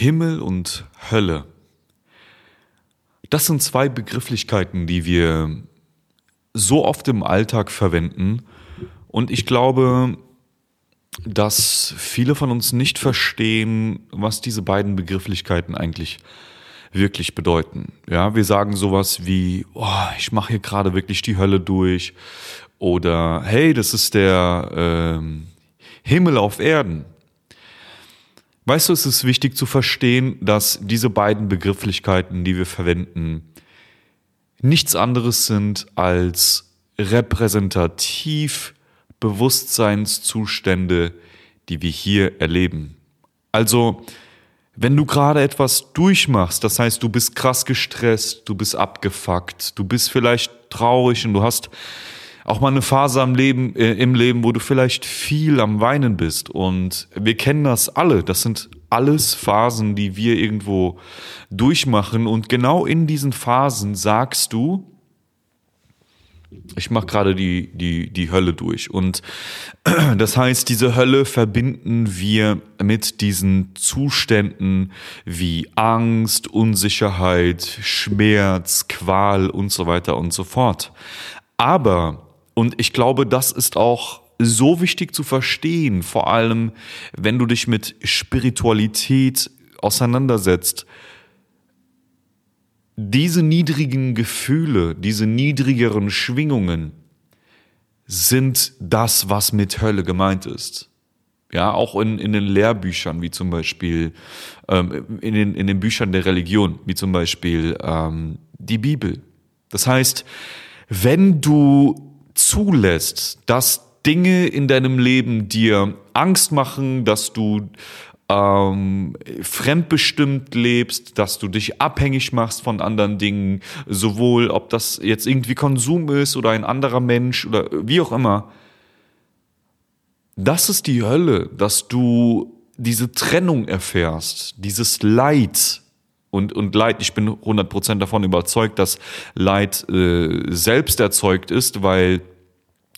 Himmel und Hölle. Das sind zwei Begrifflichkeiten, die wir so oft im Alltag verwenden. Und ich glaube, dass viele von uns nicht verstehen, was diese beiden Begrifflichkeiten eigentlich wirklich bedeuten. Ja, wir sagen sowas wie, oh, ich mache hier gerade wirklich die Hölle durch oder hey, das ist der ähm, Himmel auf Erden. Weißt du, es ist wichtig zu verstehen, dass diese beiden Begrifflichkeiten, die wir verwenden, nichts anderes sind als repräsentativ Bewusstseinszustände, die wir hier erleben. Also, wenn du gerade etwas durchmachst, das heißt, du bist krass gestresst, du bist abgefuckt, du bist vielleicht traurig und du hast auch mal eine Phase am Leben, äh, im Leben, wo du vielleicht viel am Weinen bist. Und wir kennen das alle. Das sind alles Phasen, die wir irgendwo durchmachen. Und genau in diesen Phasen sagst du, ich mache gerade die, die, die Hölle durch. Und das heißt, diese Hölle verbinden wir mit diesen Zuständen wie Angst, Unsicherheit, Schmerz, Qual und so weiter und so fort. Aber und ich glaube, das ist auch so wichtig zu verstehen, vor allem wenn du dich mit Spiritualität auseinandersetzt. Diese niedrigen Gefühle, diese niedrigeren Schwingungen sind das, was mit Hölle gemeint ist. Ja, auch in, in den Lehrbüchern, wie zum Beispiel ähm, in, den, in den Büchern der Religion, wie zum Beispiel ähm, die Bibel. Das heißt, wenn du zulässt, dass Dinge in deinem Leben dir Angst machen, dass du ähm, fremdbestimmt lebst, dass du dich abhängig machst von anderen Dingen, sowohl ob das jetzt irgendwie Konsum ist oder ein anderer Mensch oder wie auch immer. Das ist die Hölle, dass du diese Trennung erfährst, dieses Leid. Und, und Leid, ich bin 100% davon überzeugt, dass Leid äh, selbst erzeugt ist, weil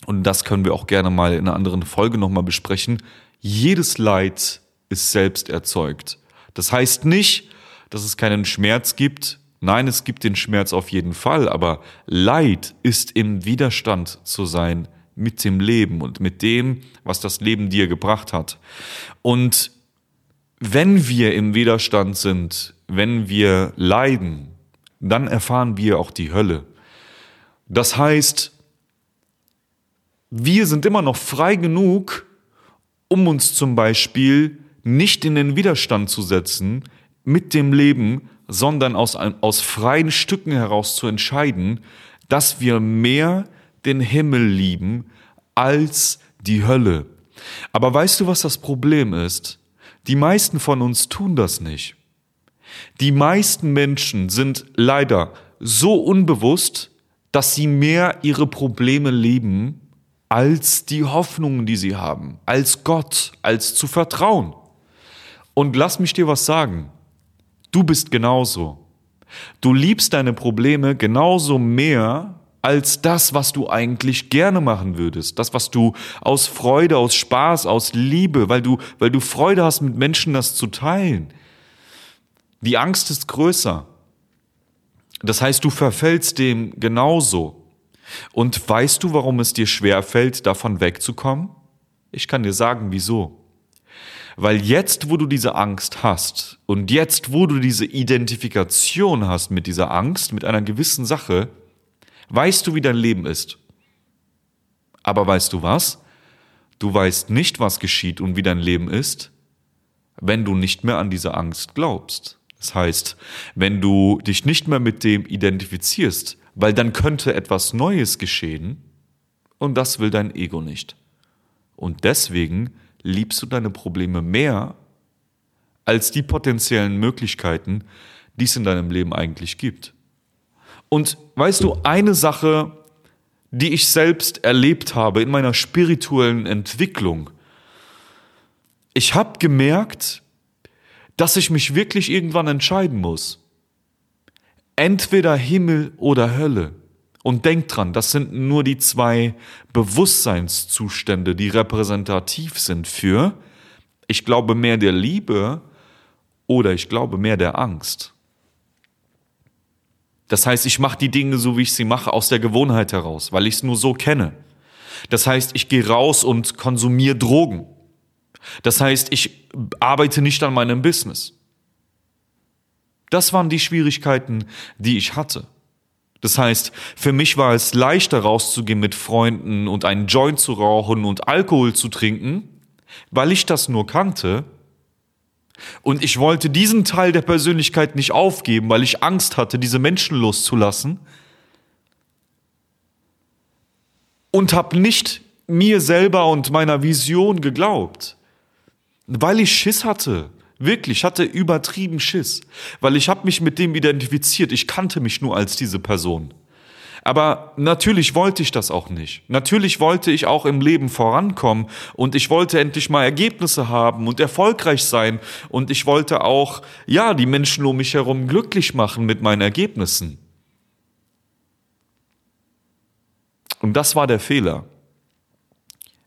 und das können wir auch gerne mal in einer anderen Folge nochmal besprechen, jedes Leid ist selbst erzeugt. Das heißt nicht, dass es keinen Schmerz gibt. Nein, es gibt den Schmerz auf jeden Fall, aber Leid ist im Widerstand zu sein mit dem Leben und mit dem, was das Leben dir gebracht hat. Und wenn wir im Widerstand sind, wenn wir leiden, dann erfahren wir auch die Hölle. Das heißt, wir sind immer noch frei genug, um uns zum Beispiel nicht in den Widerstand zu setzen mit dem Leben, sondern aus, aus freien Stücken heraus zu entscheiden, dass wir mehr den Himmel lieben als die Hölle. Aber weißt du, was das Problem ist? Die meisten von uns tun das nicht. Die meisten Menschen sind leider so unbewusst, dass sie mehr ihre Probleme lieben als die Hoffnungen, die sie haben, als Gott, als zu vertrauen. Und lass mich dir was sagen. Du bist genauso. Du liebst deine Probleme genauso mehr als das, was du eigentlich gerne machen würdest. Das, was du aus Freude, aus Spaß, aus Liebe, weil du, weil du Freude hast, mit Menschen das zu teilen. Die Angst ist größer. Das heißt, du verfällst dem genauso. Und weißt du, warum es dir schwer fällt, davon wegzukommen? Ich kann dir sagen, wieso. Weil jetzt, wo du diese Angst hast und jetzt, wo du diese Identifikation hast mit dieser Angst, mit einer gewissen Sache, weißt du, wie dein Leben ist. Aber weißt du was? Du weißt nicht, was geschieht und wie dein Leben ist, wenn du nicht mehr an diese Angst glaubst. Das heißt, wenn du dich nicht mehr mit dem identifizierst, weil dann könnte etwas Neues geschehen und das will dein Ego nicht. Und deswegen liebst du deine Probleme mehr als die potenziellen Möglichkeiten, die es in deinem Leben eigentlich gibt. Und weißt du, eine Sache, die ich selbst erlebt habe in meiner spirituellen Entwicklung, ich habe gemerkt, dass ich mich wirklich irgendwann entscheiden muss entweder Himmel oder Hölle. Und denk dran, das sind nur die zwei Bewusstseinszustände, die repräsentativ sind für, ich glaube, mehr der Liebe Oder ich glaube mehr der Angst. Das heißt, ich mache die Dinge so, wie ich sie mache, aus der Gewohnheit heraus, weil ich es nur so kenne. Das heißt, ich gehe raus und konsumiere Drogen. Das heißt, ich arbeite nicht an meinem Business. Das waren die Schwierigkeiten, die ich hatte. Das heißt, für mich war es leichter rauszugehen mit Freunden und einen Joint zu rauchen und Alkohol zu trinken, weil ich das nur kannte. Und ich wollte diesen Teil der Persönlichkeit nicht aufgeben, weil ich Angst hatte, diese Menschen loszulassen. Und habe nicht mir selber und meiner Vision geglaubt, weil ich Schiss hatte. Wirklich, ich hatte übertrieben Schiss, weil ich habe mich mit dem identifiziert. Ich kannte mich nur als diese Person. Aber natürlich wollte ich das auch nicht. Natürlich wollte ich auch im Leben vorankommen und ich wollte endlich mal Ergebnisse haben und erfolgreich sein und ich wollte auch, ja, die Menschen um mich herum glücklich machen mit meinen Ergebnissen. Und das war der Fehler.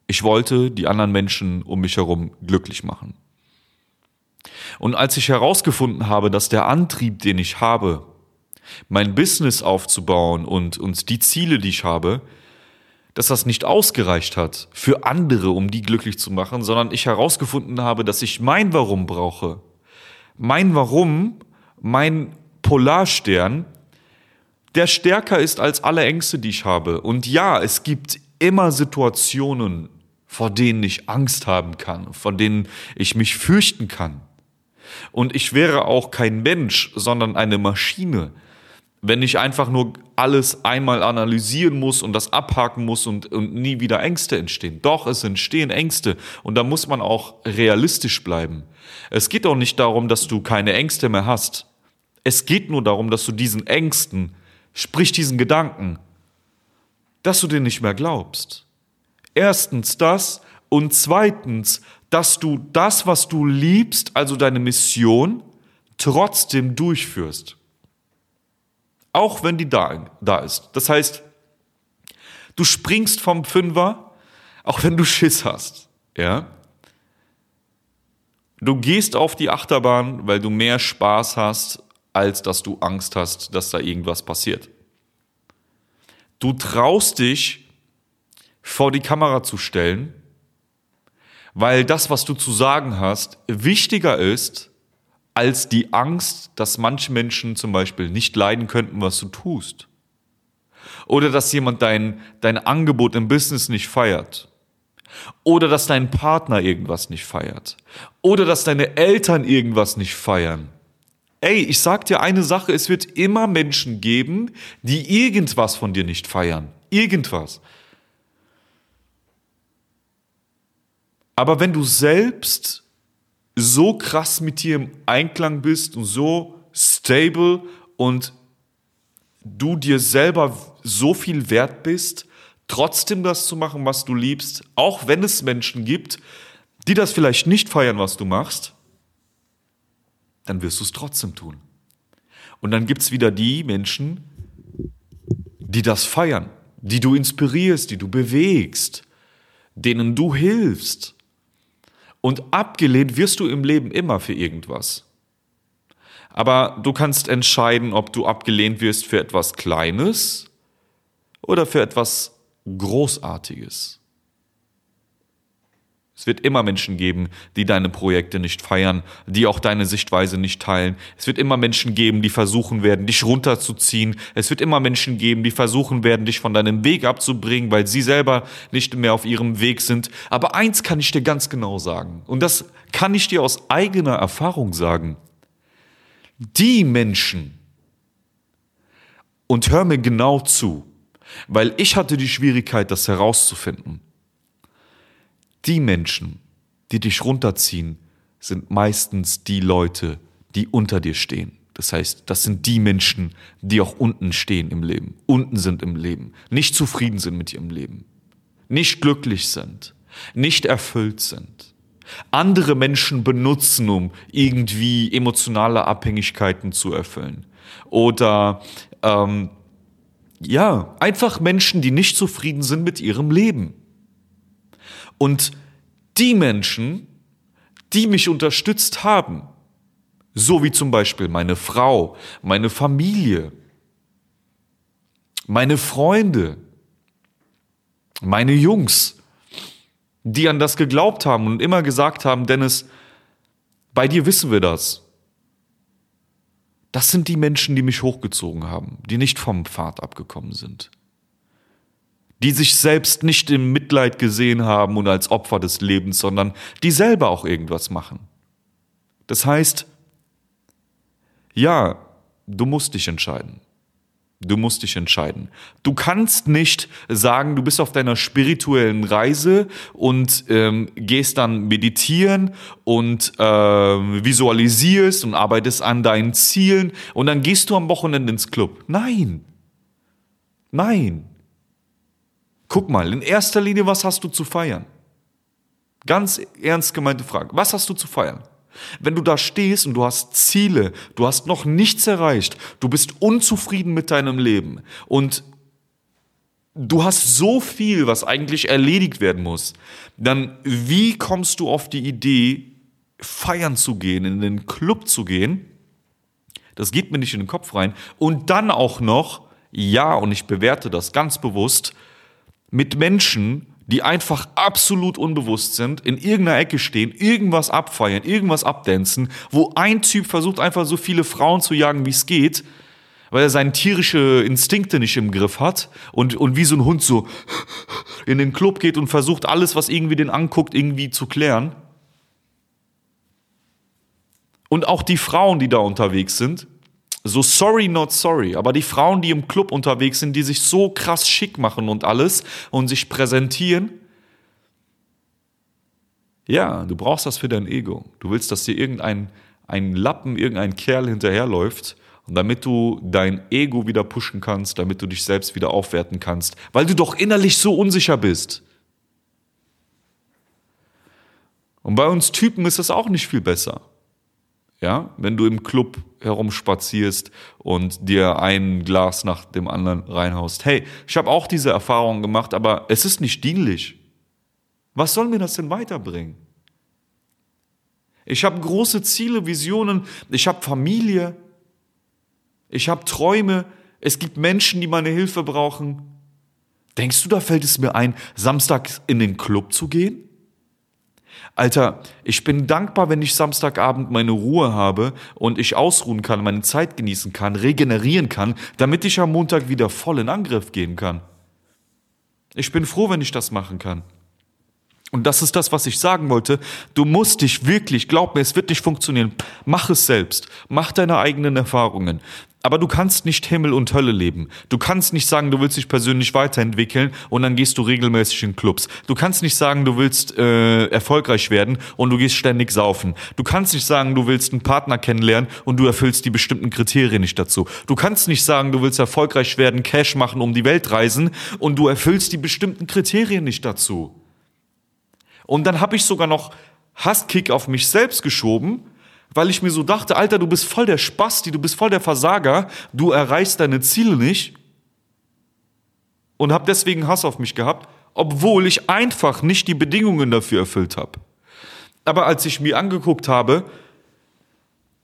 Ich wollte die anderen Menschen um mich herum glücklich machen. Und als ich herausgefunden habe, dass der Antrieb, den ich habe, mein Business aufzubauen und, und die Ziele, die ich habe, dass das nicht ausgereicht hat für andere, um die glücklich zu machen, sondern ich herausgefunden habe, dass ich mein Warum brauche. Mein Warum, mein Polarstern, der stärker ist als alle Ängste, die ich habe. Und ja, es gibt immer Situationen, vor denen ich Angst haben kann, vor denen ich mich fürchten kann. Und ich wäre auch kein Mensch, sondern eine Maschine, wenn ich einfach nur alles einmal analysieren muss und das abhaken muss und, und nie wieder Ängste entstehen. Doch, es entstehen Ängste und da muss man auch realistisch bleiben. Es geht auch nicht darum, dass du keine Ängste mehr hast. Es geht nur darum, dass du diesen Ängsten, sprich diesen Gedanken, dass du den nicht mehr glaubst. Erstens das und zweitens, dass du das, was du liebst, also deine Mission, trotzdem durchführst. Auch wenn die da, da ist. Das heißt, du springst vom Fünfer, auch wenn du Schiss hast. Ja? Du gehst auf die Achterbahn, weil du mehr Spaß hast, als dass du Angst hast, dass da irgendwas passiert. Du traust dich, vor die Kamera zu stellen, weil das, was du zu sagen hast, wichtiger ist als die Angst, dass manche Menschen zum Beispiel nicht leiden könnten, was du tust. Oder dass jemand dein, dein Angebot im Business nicht feiert. Oder dass dein Partner irgendwas nicht feiert. Oder dass deine Eltern irgendwas nicht feiern. Ey, ich sag dir eine Sache, es wird immer Menschen geben, die irgendwas von dir nicht feiern. Irgendwas. Aber wenn du selbst so krass mit dir im Einklang bist und so stable und du dir selber so viel wert bist, trotzdem das zu machen, was du liebst, auch wenn es Menschen gibt, die das vielleicht nicht feiern, was du machst, dann wirst du es trotzdem tun. Und dann gibt es wieder die Menschen, die das feiern, die du inspirierst, die du bewegst, denen du hilfst. Und abgelehnt wirst du im Leben immer für irgendwas. Aber du kannst entscheiden, ob du abgelehnt wirst für etwas Kleines oder für etwas Großartiges. Es wird immer Menschen geben, die deine Projekte nicht feiern, die auch deine Sichtweise nicht teilen. Es wird immer Menschen geben, die versuchen werden, dich runterzuziehen. Es wird immer Menschen geben, die versuchen werden, dich von deinem Weg abzubringen, weil sie selber nicht mehr auf ihrem Weg sind. Aber eins kann ich dir ganz genau sagen, und das kann ich dir aus eigener Erfahrung sagen. Die Menschen, und hör mir genau zu, weil ich hatte die Schwierigkeit, das herauszufinden die Menschen, die dich runterziehen, sind meistens die Leute, die unter dir stehen. Das heißt, das sind die Menschen, die auch unten stehen im Leben, unten sind im Leben, nicht zufrieden sind mit ihrem Leben, nicht glücklich sind, nicht erfüllt sind. Andere Menschen benutzen, um irgendwie emotionale Abhängigkeiten zu erfüllen. Oder ähm, ja, einfach Menschen, die nicht zufrieden sind mit ihrem Leben. Und die Menschen, die mich unterstützt haben, So wie zum Beispiel meine Frau, meine Familie, meine Freunde, meine Jungs, die an das geglaubt haben und immer gesagt haben, Dennis, bei dir wissen wir das. Das sind die Menschen, die mich hochgezogen haben, die nicht vom Pfad abgekommen sind. Die sich selbst nicht im Mitleid gesehen haben und als Opfer des Lebens, sondern die selber auch irgendwas machen. Das heißt, ja, du musst dich entscheiden. Du musst dich entscheiden. Du kannst nicht sagen, du bist auf deiner spirituellen Reise und ähm, gehst dann meditieren und äh, visualisierst und arbeitest an deinen Zielen und dann gehst du am Wochenende ins Club. Nein. Nein. Guck mal, in erster Linie, was hast du zu feiern? Ganz ernst gemeinte Frage. Was hast du zu feiern? Wenn du da stehst und du hast Ziele, du hast noch nichts erreicht, du bist unzufrieden mit deinem Leben und du hast so viel, was eigentlich erledigt werden muss, dann wie kommst du auf die Idee, feiern zu gehen, in den Club zu gehen? Das geht mir nicht in den Kopf rein. Und dann auch noch, ja, und ich bewerte das ganz bewusst, mit Menschen, die einfach absolut unbewusst sind, in irgendeiner Ecke stehen, irgendwas abfeiern, irgendwas abdancen, wo ein Typ versucht einfach so viele Frauen zu jagen, wie es geht, weil er seine tierische Instinkte nicht im Griff hat und, und wie so ein Hund so in den Club geht und versucht alles, was irgendwie den anguckt, irgendwie zu klären. Und auch die Frauen, die da unterwegs sind, so sorry, not sorry. Aber die Frauen, die im Club unterwegs sind, die sich so krass schick machen und alles und sich präsentieren, ja, du brauchst das für dein Ego. Du willst, dass dir irgendein ein Lappen, irgendein Kerl hinterherläuft. Damit du dein Ego wieder pushen kannst, damit du dich selbst wieder aufwerten kannst, weil du doch innerlich so unsicher bist. Und bei uns Typen ist das auch nicht viel besser. Ja, wenn du im Club herumspazierst und dir ein Glas nach dem anderen reinhaust. Hey, ich habe auch diese Erfahrung gemacht, aber es ist nicht dienlich. Was soll mir das denn weiterbringen? Ich habe große Ziele, Visionen, ich habe Familie, ich habe Träume, es gibt Menschen, die meine Hilfe brauchen. Denkst du, da fällt es mir ein, Samstag in den Club zu gehen? Alter, ich bin dankbar, wenn ich Samstagabend meine Ruhe habe und ich ausruhen kann, meine Zeit genießen kann, regenerieren kann, damit ich am Montag wieder voll in Angriff gehen kann. Ich bin froh, wenn ich das machen kann. Und das ist das, was ich sagen wollte. Du musst dich wirklich, glaub mir, es wird nicht funktionieren. Mach es selbst. Mach deine eigenen Erfahrungen. Aber du kannst nicht Himmel und Hölle leben. Du kannst nicht sagen, du willst dich persönlich weiterentwickeln und dann gehst du regelmäßig in Clubs. Du kannst nicht sagen, du willst äh, erfolgreich werden und du gehst ständig saufen. Du kannst nicht sagen, du willst einen Partner kennenlernen und du erfüllst die bestimmten Kriterien nicht dazu. Du kannst nicht sagen, du willst erfolgreich werden, Cash machen, um die Welt reisen und du erfüllst die bestimmten Kriterien nicht dazu. Und dann habe ich sogar noch Hasskick auf mich selbst geschoben, weil ich mir so dachte, Alter, du bist voll der Spasti, du bist voll der Versager, du erreichst deine Ziele nicht und habe deswegen Hass auf mich gehabt, obwohl ich einfach nicht die Bedingungen dafür erfüllt habe. Aber als ich mir angeguckt habe,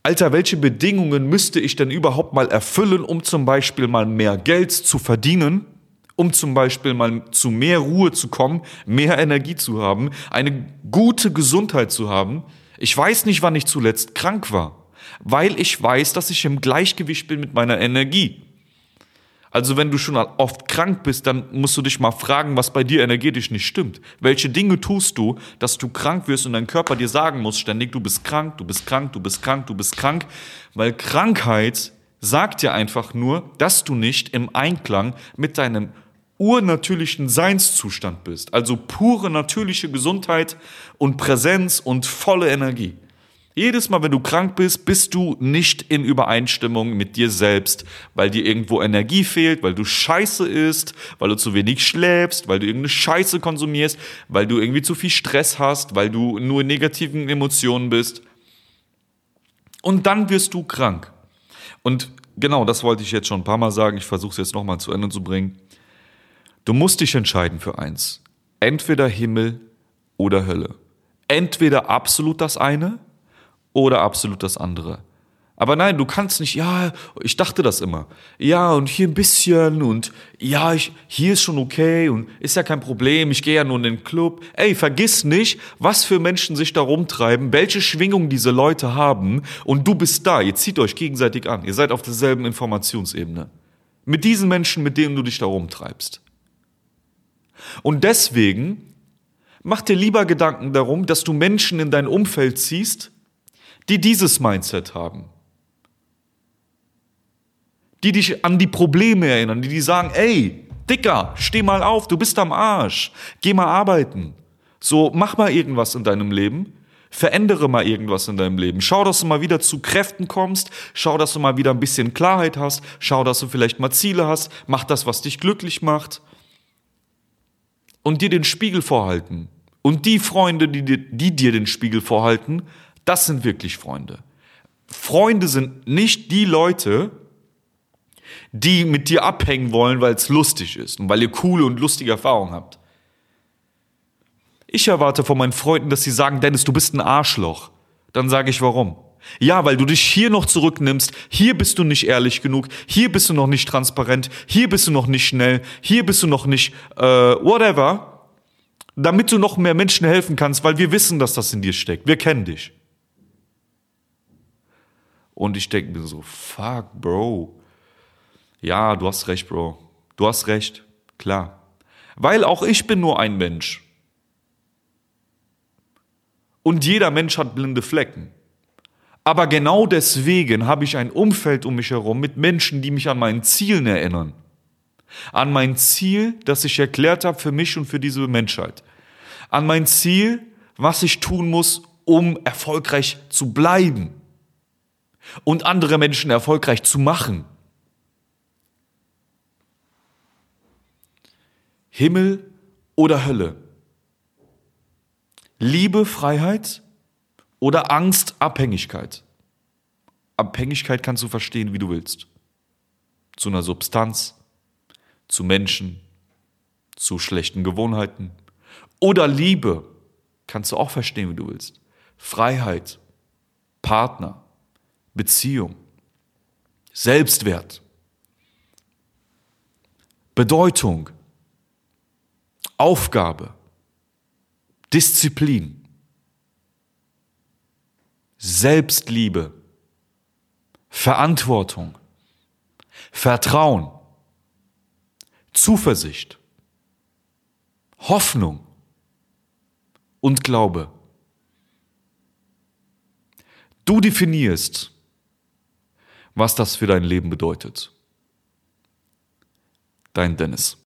Alter, welche Bedingungen müsste ich denn überhaupt mal erfüllen, um zum Beispiel mal mehr Geld zu verdienen, um zum Beispiel mal zu mehr Ruhe zu kommen, mehr Energie zu haben, eine gute Gesundheit zu haben. Ich weiß nicht, wann ich zuletzt krank war, weil ich weiß, dass ich im Gleichgewicht bin mit meiner Energie. Also wenn du schon oft krank bist, dann musst du dich mal fragen, was bei dir energetisch nicht stimmt. Welche Dinge tust du, dass du krank wirst und dein Körper dir sagen muss ständig, du bist krank, du bist krank, du bist krank, du bist krank, weil Krankheit sagt dir einfach nur, dass du nicht im Einklang mit deinem urnatürlichen Seinszustand bist, also pure natürliche Gesundheit und Präsenz und volle Energie. Jedes Mal, wenn du krank bist, bist du nicht in Übereinstimmung mit dir selbst, weil dir irgendwo Energie fehlt, weil du Scheiße isst, weil du zu wenig schläfst, weil du irgendeine Scheiße konsumierst, weil du irgendwie zu viel Stress hast, weil du nur in negativen Emotionen bist. Und dann wirst du krank. Und genau, das wollte ich jetzt schon ein paar Mal sagen. Ich versuche es jetzt nochmal zu Ende zu bringen. Du musst dich entscheiden für eins. Entweder Himmel oder Hölle. Entweder absolut das eine oder absolut das andere. Aber nein, du kannst nicht, ja, ich dachte das immer. Ja, und hier ein bisschen und ja, ich, hier ist schon okay und ist ja kein Problem, ich gehe ja nur in den Club. Ey, vergiss nicht, was für Menschen sich da rumtreiben, welche Schwingung diese Leute haben und du bist da, ihr zieht euch gegenseitig an, ihr seid auf derselben Informationsebene. Mit diesen Menschen, mit denen du dich da rumtreibst. Und deswegen mach dir lieber Gedanken darum, dass du Menschen in dein Umfeld ziehst, die dieses Mindset haben die dich an die Probleme erinnern, die die sagen, ey, Dicker, steh mal auf, du bist am Arsch, geh mal arbeiten. So, mach mal irgendwas in deinem Leben, verändere mal irgendwas in deinem Leben. Schau, dass du mal wieder zu Kräften kommst, schau, dass du mal wieder ein bisschen Klarheit hast, schau, dass du vielleicht mal Ziele hast, mach das, was dich glücklich macht. Und dir den Spiegel vorhalten. Und die Freunde, die dir, die dir den Spiegel vorhalten, das sind wirklich Freunde. Freunde sind nicht die Leute, die mit dir abhängen wollen, weil es lustig ist und weil ihr coole und lustige Erfahrungen habt. Ich erwarte von meinen Freunden, dass sie sagen, Dennis, du bist ein Arschloch. Dann sage ich warum. Ja, weil du dich hier noch zurücknimmst, hier bist du nicht ehrlich genug, hier bist du noch nicht transparent, hier bist du noch nicht schnell, hier bist du noch nicht äh, whatever, damit du noch mehr Menschen helfen kannst, weil wir wissen, dass das in dir steckt. Wir kennen dich. Und ich denke mir so, fuck, Bro, ja, du hast recht, Bro. Du hast recht, klar. Weil auch ich bin nur ein Mensch. Und jeder Mensch hat blinde Flecken. Aber genau deswegen habe ich ein Umfeld um mich herum mit Menschen, die mich an meinen Zielen erinnern. An mein Ziel, das ich erklärt habe für mich und für diese Menschheit. An mein Ziel, was ich tun muss, um erfolgreich zu bleiben. Und andere Menschen erfolgreich zu machen. Himmel oder Hölle? Liebe, Freiheit oder Angst, Abhängigkeit? Abhängigkeit kannst du verstehen, wie du willst. Zu einer Substanz, zu Menschen, zu schlechten Gewohnheiten. Oder Liebe kannst du auch verstehen, wie du willst. Freiheit, Partner, Beziehung, Selbstwert, Bedeutung, Aufgabe, Disziplin, Selbstliebe, Verantwortung, Vertrauen, Zuversicht, Hoffnung und Glaube. Du definierst, was das für dein Leben bedeutet. Dein Dennis.